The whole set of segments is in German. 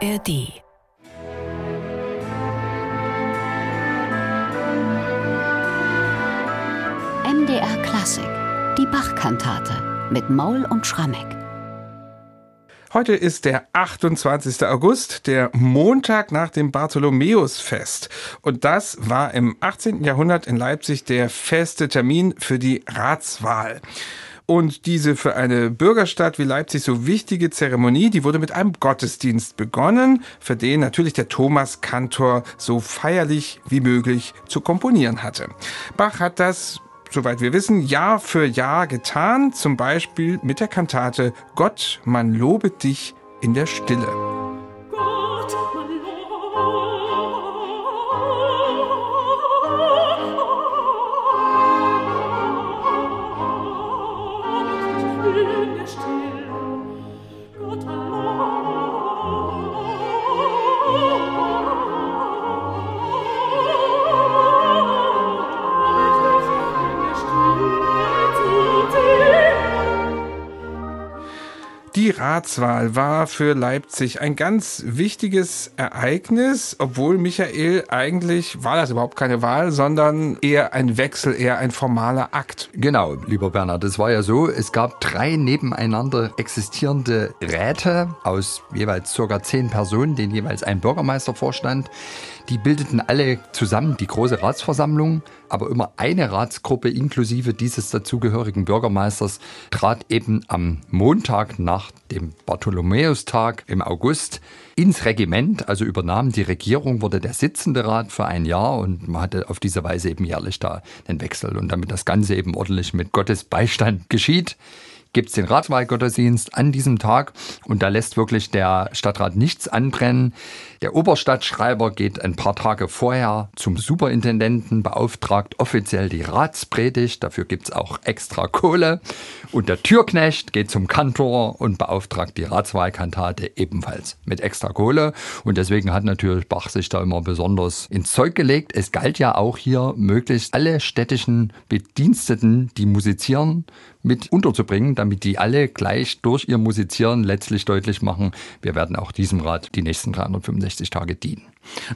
ARD MDR Klassik, die Bachkantate mit Maul und Schrammeck. Heute ist der 28. August, der Montag nach dem Bartholomäusfest. Und das war im 18. Jahrhundert in Leipzig der feste Termin für die Ratswahl. Und diese für eine Bürgerstadt wie Leipzig so wichtige Zeremonie, die wurde mit einem Gottesdienst begonnen, für den natürlich der Thomas Kantor so feierlich wie möglich zu komponieren hatte. Bach hat das soweit wir wissen, Jahr für Jahr getan, zum Beispiel mit der Kantate Gott, man lobe dich in der Stille. Die Ratswahl war für Leipzig ein ganz wichtiges Ereignis, obwohl Michael eigentlich war das überhaupt keine Wahl, sondern eher ein Wechsel, eher ein formaler Akt. Genau, lieber Bernhard, es war ja so, es gab drei nebeneinander existierende Räte aus jeweils circa zehn Personen, denen jeweils ein Bürgermeister vorstand. Die bildeten alle zusammen die große Ratsversammlung, aber immer eine Ratsgruppe inklusive dieses dazugehörigen Bürgermeisters trat eben am Montag nach dem Bartholomäustag im August ins Regiment, also übernahm die Regierung, wurde der sitzende Rat für ein Jahr und man hatte auf diese Weise eben jährlich da den Wechsel. Und damit das Ganze eben ordentlich mit Gottes Beistand geschieht, gibt es den Ratswahlgottesdienst an diesem Tag und da lässt wirklich der Stadtrat nichts anbrennen. Der Oberstadtschreiber geht ein paar Tage vorher zum Superintendenten, beauftragt offiziell die Ratspredigt, dafür gibt es auch extra Kohle. Und der Türknecht geht zum Kantor und beauftragt die Ratswahlkantate ebenfalls mit extra Kohle. Und deswegen hat natürlich Bach sich da immer besonders ins Zeug gelegt. Es galt ja auch hier möglichst alle städtischen Bediensteten, die musizieren, mit unterzubringen, damit die alle gleich durch ihr Musizieren letztlich deutlich machen, wir werden auch diesem Rat die nächsten 365 Tage dienen.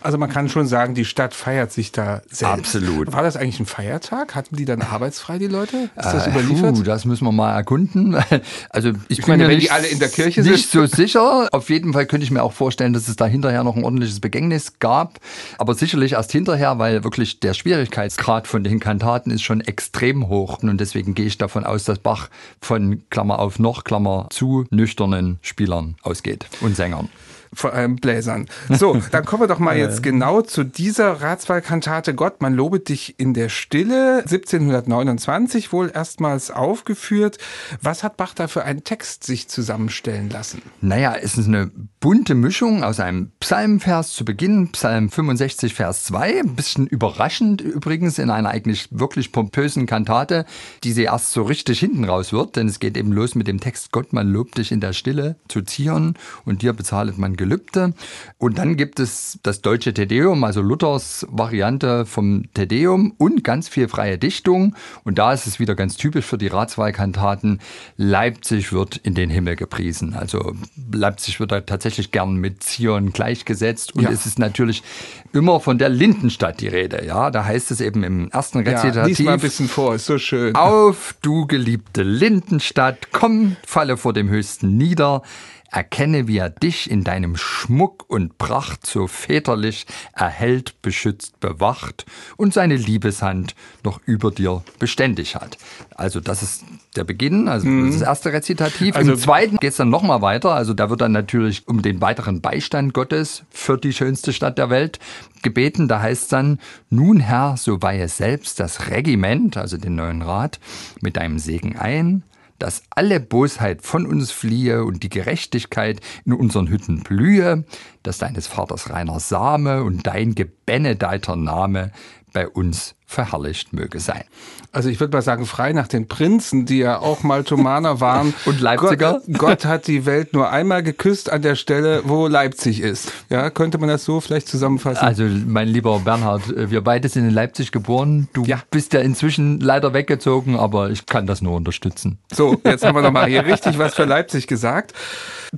Also man kann schon sagen, die Stadt feiert sich da selbst. Absolut. War das eigentlich ein Feiertag? Hatten die dann arbeitsfrei, die Leute? Ist das äh, überliefert? Puh, das müssen wir mal erkunden. Also ich, Ich bin meine, mir wenn nicht, die alle in der Kirche nicht sind. so sicher. Auf jeden Fall könnte ich mir auch vorstellen, dass es da hinterher noch ein ordentliches Begängnis gab. Aber sicherlich erst hinterher, weil wirklich der Schwierigkeitsgrad von den Kantaten ist schon extrem hoch. Und deswegen gehe ich davon aus, dass Bach von Klammer auf noch, Klammer zu nüchternen Spielern ausgeht und Sängern. Vor allem Bläsern. So, dann kommen wir doch mal jetzt genau zu dieser Ratswahlkantate Gott, man lobe dich in der Stille, 1729 wohl erstmals aufgeführt. Was hat Bach da für einen Text sich zusammenstellen lassen? Naja, es ist eine bunte Mischung aus einem Psalmvers zu Beginn, Psalm 65, Vers 2. Ein bisschen überraschend übrigens in einer eigentlich wirklich pompösen Kantate, die sie erst so richtig hinten raus wird, denn es geht eben los mit dem Text Gott, man lobt dich in der Stille zu Zion und dir bezahlet man Gelübde. Und dann gibt es das deutsche Tedeum, also Luthers Variante vom Tedeum und ganz viel freie Dichtung. Und da ist es wieder ganz typisch für die Ratswahlkantaten. Leipzig wird in den Himmel gepriesen. Also Leipzig wird da tatsächlich gern mit Zion gleichgesetzt. Und Ja. es ist natürlich immer von der Lindenstadt die Rede. Ja, da heißt es eben im ersten Ja, Rezitativ. lies mal ein bisschen vor, ist so schön. Auf, du geliebte Lindenstadt, komm, falle vor dem Höchsten nieder, erkenne, wie er dich in deinem Schmuck und Pracht so väterlich erhält, beschützt, bewacht und seine Liebeshand noch über dir beständig hat. Also das ist der Beginn, also das, ist das erste Rezitativ. Also- Im zweiten geht es dann nochmal weiter, also da wird dann natürlich um den weiteren Beistand Gottes für die schönste Stadt der Welt gebeten. Da heißt es dann, nun Herr, so weihe selbst das Regiment, also den neuen Rat, mit deinem Segen ein, dass alle Bosheit von uns fliehe und die Gerechtigkeit in unseren Hütten blühe, dass deines Vaters reiner Same und dein gebenedeiter Name bei uns verherrlicht möge sein. Also ich würde mal sagen, frei nach den Prinzen, die ja auch mal Thomaner waren. Und Leipziger. Gott, Gott hat die Welt nur einmal geküsst an der Stelle, wo Leipzig ist. Ja, könnte man das so vielleicht zusammenfassen? Also, mein lieber Bernhard, wir beide sind in Leipzig geboren. Du Ja. bist ja inzwischen leider weggezogen, aber ich kann das nur unterstützen. So, jetzt haben wir nochmal hier richtig was für Leipzig gesagt.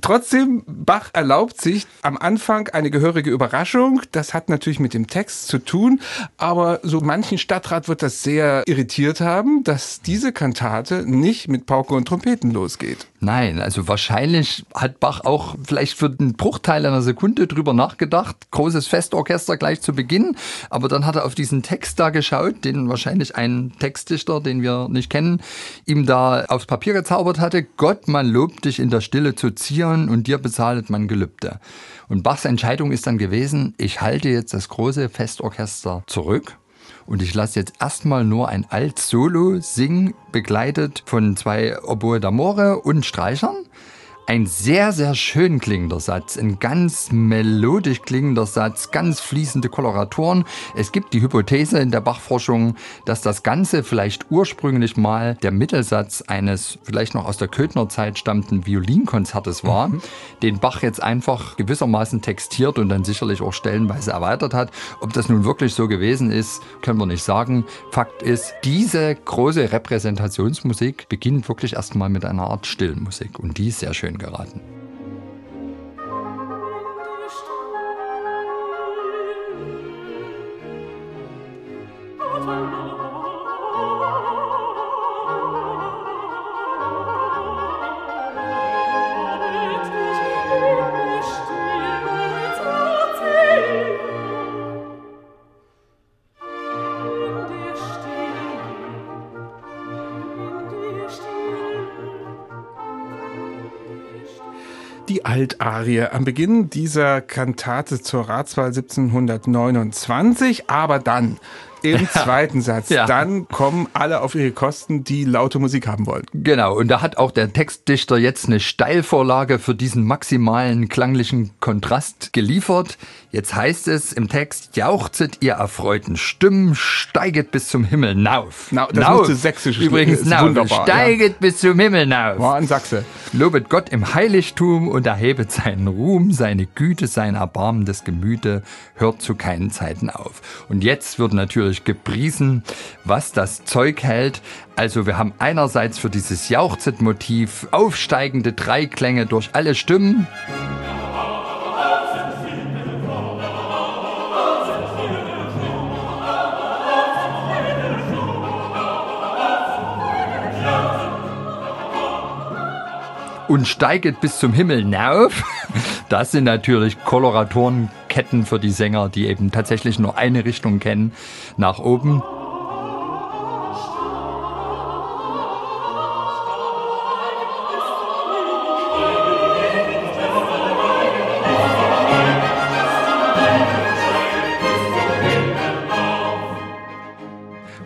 Trotzdem, Bach erlaubt sich am Anfang eine gehörige Überraschung. Das hat natürlich mit dem Text zu tun, aber so manchen Stadtrat wird das sehr irritiert haben, dass diese Kantate nicht mit Pauke und Trompeten losgeht. Nein, also wahrscheinlich hat Bach auch vielleicht für den Bruchteil einer Sekunde drüber nachgedacht. Großes Festorchester gleich zu Beginn. Aber dann hat er auf diesen Text da geschaut, den wahrscheinlich ein Textdichter, den wir nicht kennen, ihm da aufs Papier gezaubert hatte. Gott, man lobt dich in der Stille zu zieren und dir bezahlet man Gelübde. Und Bachs Entscheidung ist dann gewesen, ich halte jetzt das große Festorchester zurück und ich lasse jetzt erstmal nur ein Alt-Solo singen, begleitet von zwei Oboe d'Amore und Streichern. Ein sehr, sehr schön klingender Satz, ein ganz melodisch klingender Satz, ganz fließende Koloraturen. Es gibt die Hypothese in der Bachforschung, dass das Ganze vielleicht ursprünglich mal der Mittelsatz eines vielleicht noch aus der Köthner Zeit stammenden Violinkonzertes war, mhm. den Bach jetzt einfach gewissermaßen textiert und dann sicherlich auch stellenweise erweitert hat. Ob das nun wirklich so gewesen ist, können wir nicht sagen. Fakt ist, diese große Repräsentationsmusik beginnt wirklich erstmal mit einer Art Stillmusik und die ist sehr schön geraten. Altarie am Beginn dieser Kantate zur Ratswahl 1729, aber dann im zweiten Satz. Ja. Dann kommen alle auf ihre Kosten, die laute Musik haben wollen. Genau, und da hat auch der Textdichter jetzt eine Steilvorlage für diesen maximalen klanglichen Kontrast geliefert. Jetzt heißt es im Text, jauchzet ihr erfreuten Stimmen, steiget bis zum Himmel nauf. Na, das nauf. sächsisch Übrigens, ist nauf. Wunderbar, steiget ja. bis zum Himmel nauf. War an Sachse. Lobet Gott im Heiligtum und erhebet seinen Ruhm, seine Güte, sein erbarmendes Gemüte, hört zu keinen Zeiten auf. Und jetzt wird natürlich gepriesen, was das Zeug hält. Also wir haben einerseits für dieses Jauchzet-Motiv aufsteigende Dreiklänge durch alle Stimmen. und steiget bis zum Himmel hinauf. Das sind natürlich Koloratorenketten für die Sänger, die eben tatsächlich nur eine Richtung kennen, nach oben.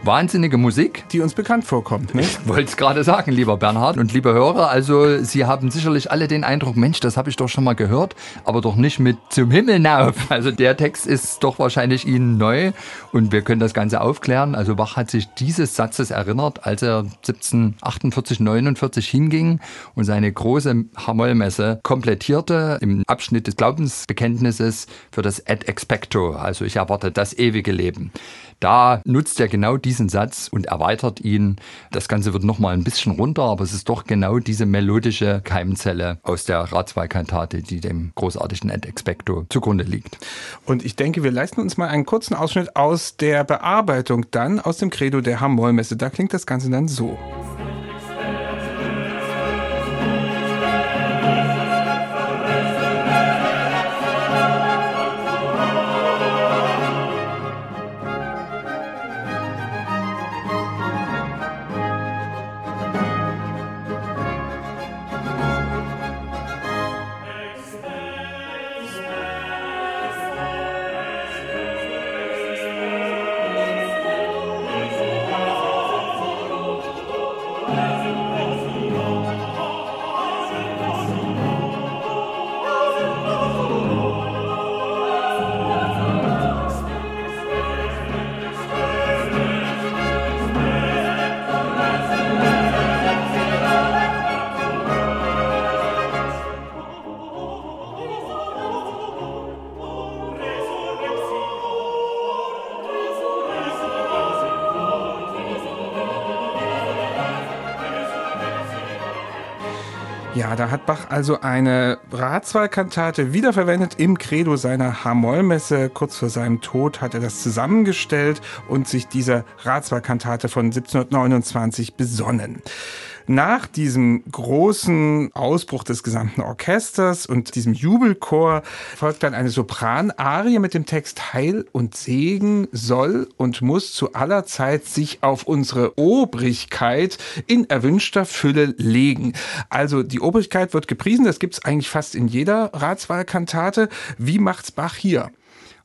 Wahnsinnige Musik. Die uns bekannt vorkommt, ne? Ich wollte es gerade sagen, lieber Bernhard und liebe Hörer. Also, Sie haben sicherlich alle den Eindruck, Mensch, das habe ich doch schon mal gehört, aber doch nicht mit zum Himmel nauf. Also, der Text ist doch wahrscheinlich Ihnen neu und wir können das Ganze aufklären. Also, Bach hat sich dieses Satzes erinnert, als er 1748, 49 hinging und seine große Hamollmesse komplettierte im Abschnitt des Glaubensbekenntnisses für das Ad Expecto. Also, ich erwarte das ewige Leben. Da nutzt er genau diesen Satz und erweitert ihn. Das Ganze wird nochmal ein bisschen runter, aber es ist doch genau diese melodische Keimzelle aus der Ratswahlkantate, die dem großartigen Ad Expecto zugrunde liegt. Und ich denke, wir leisten uns mal einen kurzen Ausschnitt aus der Bearbeitung dann aus dem Credo der Hamollmesse. Da klingt das Ganze dann so. Ja, da hat Bach also eine Ratswahlkantate wiederverwendet im Credo seiner H-Moll-Messe. Kurz vor seinem Tod hat er das zusammengestellt und sich dieser Ratswahlkantate von 1729 besonnen. Nach diesem großen Ausbruch des gesamten Orchesters und diesem Jubelchor folgt dann eine Sopranarie mit dem Text Heil und Segen soll und muss zu aller Zeit sich auf unsere Obrigkeit in erwünschter Fülle legen. Also die Obrigkeit wird gepriesen, das gibt's eigentlich fast in jeder Ratswahlkantate. Wie macht's Bach hier?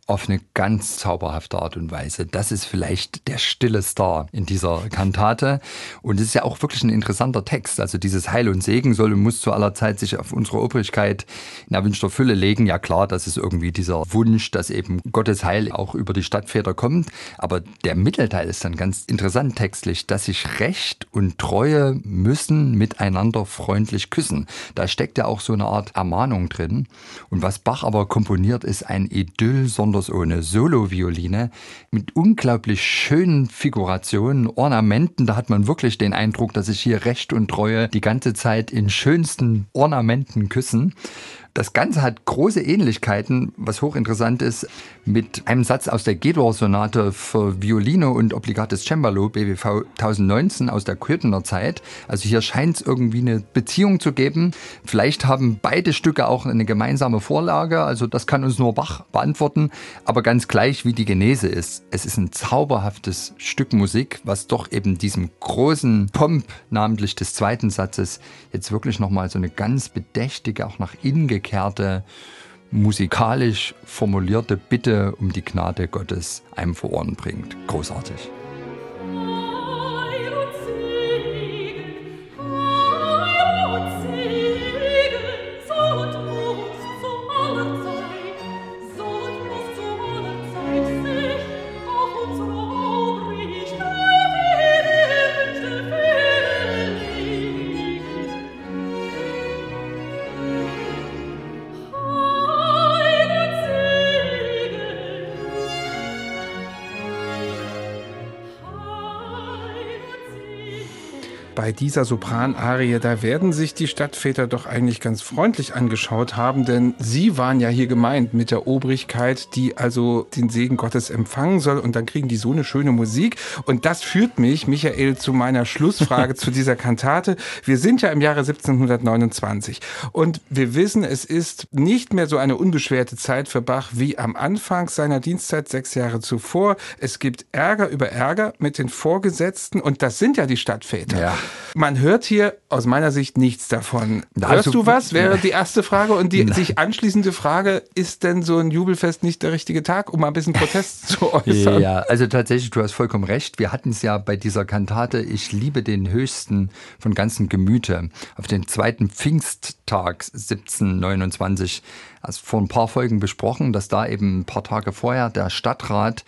Auf eine ganz zauberhafte Art und Weise. Das ist vielleicht der stille Star in dieser Kantate. Und es ist ja auch wirklich ein interessanter Text. Also dieses Heil und Segen soll und muss zu aller Zeit sich auf unsere Obrigkeit in erwünschter Fülle legen. Ja klar, das ist irgendwie dieser Wunsch, dass eben Gottes Heil auch über die Stadtväter kommt. Aber der Mittelteil ist dann ganz interessant textlich, dass sich Recht und Treue müssen miteinander freundlich küssen. Da steckt ja auch so eine Art Ermahnung drin. Und was Bach aber komponiert, ist ein Idyll, sondern besonders ohne Solo-Violine, mit unglaublich schönen Figurationen, Ornamenten. Da hat man wirklich den Eindruck, dass sich hier Recht und Treue die ganze Zeit in schönsten Ornamenten küssen. Das Ganze hat große Ähnlichkeiten, was hochinteressant ist, mit einem Satz aus der G-Dur-Sonate für Violine und Obligates Cembalo, BWV 1019 aus der Köthener Zeit. Also hier scheint es irgendwie eine Beziehung zu geben. Vielleicht haben beide Stücke auch eine gemeinsame Vorlage, also das kann uns nur Bach beantworten. Aber ganz gleich, wie die Genese ist, es ist ein zauberhaftes Stück Musik, was doch eben diesem großen Pomp, namentlich des zweiten Satzes, jetzt wirklich nochmal so eine ganz bedächtige, auch nach innen umgekehrte, musikalisch formulierte Bitte um die Gnade Gottes einem vor Ohren bringt. Großartig. Bei dieser Sopranarie, da werden sich die Stadtväter doch eigentlich ganz freundlich angeschaut haben, denn sie waren ja hier gemeint mit der Obrigkeit, die also den Segen Gottes empfangen soll und dann kriegen die so eine schöne Musik und das führt mich, Michael, zu meiner Schlussfrage zu dieser Kantate. Wir sind ja im Jahre 1729 und wir wissen, es ist nicht mehr so eine unbeschwerte Zeit für Bach wie am Anfang seiner Dienstzeit sechs Jahre zuvor. Es gibt Ärger über Ärger mit den Vorgesetzten und das sind ja die Stadtväter. Ja. Man hört hier aus meiner Sicht nichts davon. Hörst du was? Wäre die erste Frage. Und die sich anschließende Frage, ist denn so ein Jubelfest nicht der richtige Tag, um mal ein bisschen Protest zu äußern? Ja, also tatsächlich, du hast vollkommen recht. Wir hatten es ja bei dieser Kantate, ich liebe den höchsten von ganzem Gemüte, auf den zweiten Pfingsttag 1729, also vor ein paar Folgen besprochen, dass da eben ein paar Tage vorher der Stadtrat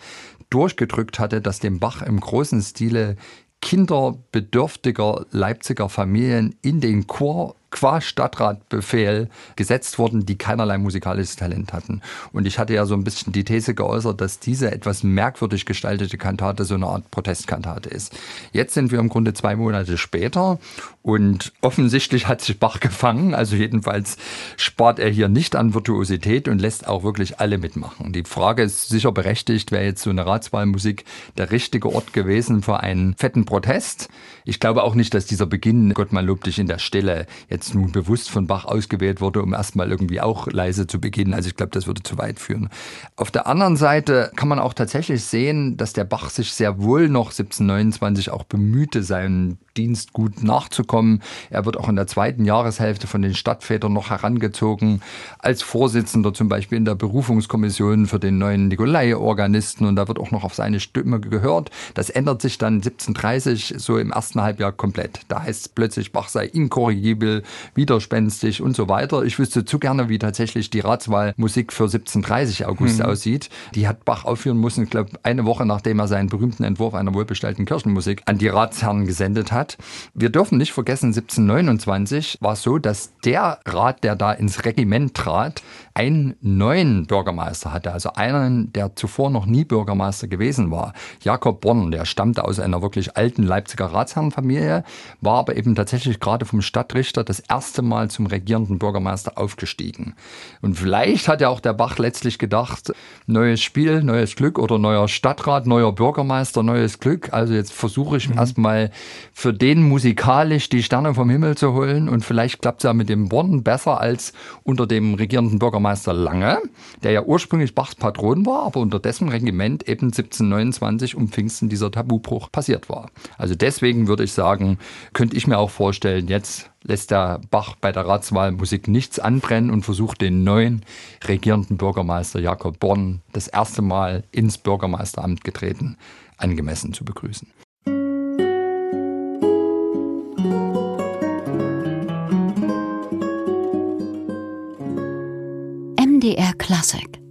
durchgedrückt hatte, dass dem Bach im großen Stile Kinder bedürftiger Leipziger Familien in den Chor qua Stadtratbefehl gesetzt wurden, die keinerlei musikalisches Talent hatten. Und ich hatte ja so ein bisschen die These geäußert, dass diese etwas merkwürdig gestaltete Kantate so eine Art Protestkantate ist. Jetzt sind wir im Grunde zwei Monate später und offensichtlich hat sich Bach gefangen. Also jedenfalls spart er hier nicht an Virtuosität und lässt auch wirklich alle mitmachen. Die Frage ist sicher berechtigt, wäre jetzt so eine Ratswahlmusik der richtige Ort gewesen für einen fetten Protest. Ich glaube auch nicht, dass dieser Beginn, Gott mal lob dich in der Stille, jetzt nun bewusst von Bach ausgewählt wurde, um erstmal irgendwie auch leise zu beginnen. Also ich glaube, das würde zu weit führen. Auf der anderen Seite kann man auch tatsächlich sehen, dass der Bach sich sehr wohl noch 1729 auch bemühte, seinen Dienst gut nachzukommen. Er wird auch in der zweiten Jahreshälfte von den Stadtvätern noch herangezogen, als Vorsitzender zum Beispiel in der Berufungskommission für den neuen Nikolai-Organisten und da wird auch noch auf seine Stimme gehört. Das ändert sich dann 1730 so im ersten Halbjahr komplett. Da heißt es plötzlich, Bach sei inkorrigibel, widerspenstig und so weiter. Ich wüsste zu gerne, wie tatsächlich die Ratswahlmusik für 1730 August mhm. aussieht. Die hat Bach aufführen müssen, ich glaube, eine Woche nachdem er seinen berühmten Entwurf einer wohlbestellten Kirchenmusik an die Ratsherren gesendet hat hat. Wir dürfen nicht vergessen, 1729 war es so, dass der Rat, der da ins Regiment trat, einen neuen Bürgermeister hatte, also einen, der zuvor noch nie Bürgermeister gewesen war. Jakob Born, der stammte aus einer wirklich alten Leipziger Ratsherrenfamilie, war aber eben tatsächlich gerade vom Stadtrichter das erste Mal zum regierenden Bürgermeister aufgestiegen. Und vielleicht hat ja auch der Bach letztlich gedacht, neues Spiel, neues Glück oder neuer Stadtrat, neuer Bürgermeister, neues Glück. Also jetzt versuche ich mhm. erstmal für den musikalisch die Sterne vom Himmel zu holen und vielleicht klappt es ja mit dem Born besser als unter dem regierenden Bürgermeister Bürgermeister Lange, der ja ursprünglich Bachs Patron war, aber unter dessen Regiment eben 1729 um Pfingsten dieser Tabubruch passiert war. Also deswegen würde ich sagen, könnte ich mir auch vorstellen, jetzt lässt der Bach bei der Ratswahl Musik nichts anbrennen und versucht den neuen regierenden Bürgermeister Jakob Born, das erste Mal ins Bürgermeisteramt getreten, angemessen zu begrüßen. MDR Classic.